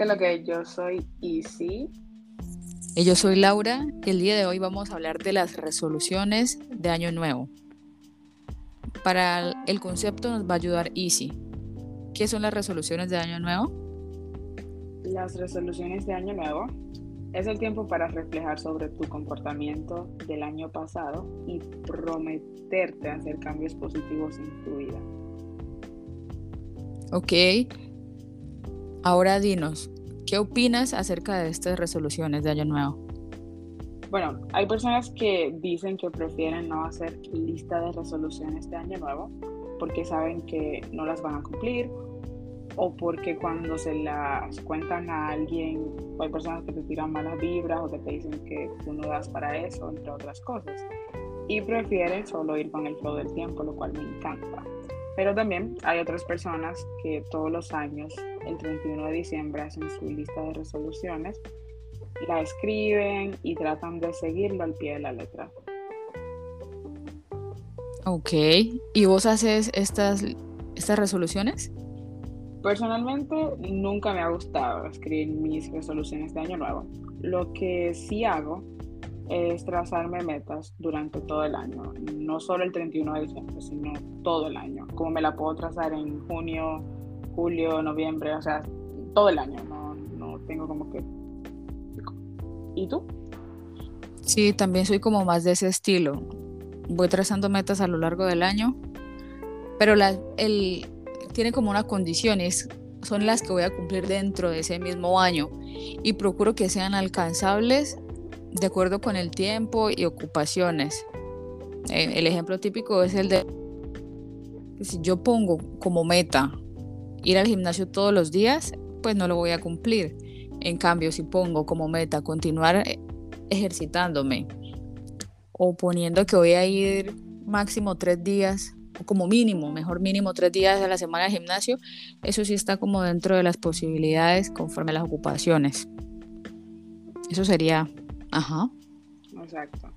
Que lo que yo soy Easy. Y yo soy Laura. Y el día de hoy vamos a hablar de las resoluciones de Año Nuevo. Para el concepto nos va a ayudar Easy. ¿Qué son las resoluciones de Año Nuevo? Las resoluciones de Año Nuevo es el tiempo para reflejar sobre tu comportamiento del año pasado y prometerte hacer cambios positivos en tu vida. Ok. Ahora dinos, ¿qué opinas acerca de estas resoluciones de Año Nuevo? Bueno, hay personas que dicen que prefieren no hacer lista de resoluciones de Año Nuevo porque saben que no las van a cumplir o porque cuando se las cuentan a alguien, hay personas que te tiran malas vibras o que te dicen que tú no das para eso, entre otras cosas. Y prefieren solo ir con el flow del tiempo, lo cual me encanta. Pero también hay otras personas que todos los años, el 31 de diciembre, hacen su lista de resoluciones, la escriben y tratan de seguirlo al pie de la letra. Ok, ¿y vos haces estas, estas resoluciones? Personalmente nunca me ha gustado escribir mis resoluciones de año nuevo. Lo que sí hago es trazarme metas durante todo el año, no solo el 31 de diciembre, sino todo el año. Como me la puedo trazar en junio, julio, noviembre, o sea, todo el año, no, no tengo como que... ¿Y tú? Sí, también soy como más de ese estilo. Voy trazando metas a lo largo del año, pero la, el, tiene como una condición, es, son las que voy a cumplir dentro de ese mismo año y procuro que sean alcanzables de acuerdo con el tiempo y ocupaciones. Eh, el ejemplo típico es el de si yo pongo como meta ir al gimnasio todos los días, pues no lo voy a cumplir. En cambio, si pongo como meta continuar eh, ejercitándome o poniendo que voy a ir máximo tres días como mínimo, mejor mínimo tres días a la semana de gimnasio, eso sí está como dentro de las posibilidades conforme a las ocupaciones. Eso sería, Ajá. Exacto.